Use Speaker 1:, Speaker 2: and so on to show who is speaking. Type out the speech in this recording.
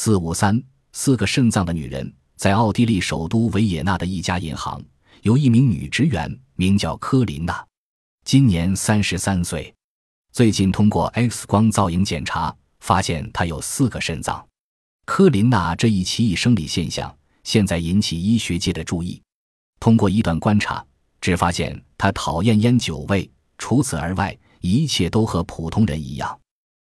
Speaker 1: 四五三，四个肾脏的女人，在奥地利首都维也纳的一家银行，有一名女职员，名叫科琳娜，今年三十三岁。最近通过 X 光造影检查，发现她有四个肾脏。科琳娜这一奇异生理现象，现在引起医学界的注意。通过一段观察，只发现她讨厌烟酒味，除此而外，一切都和普通人一样。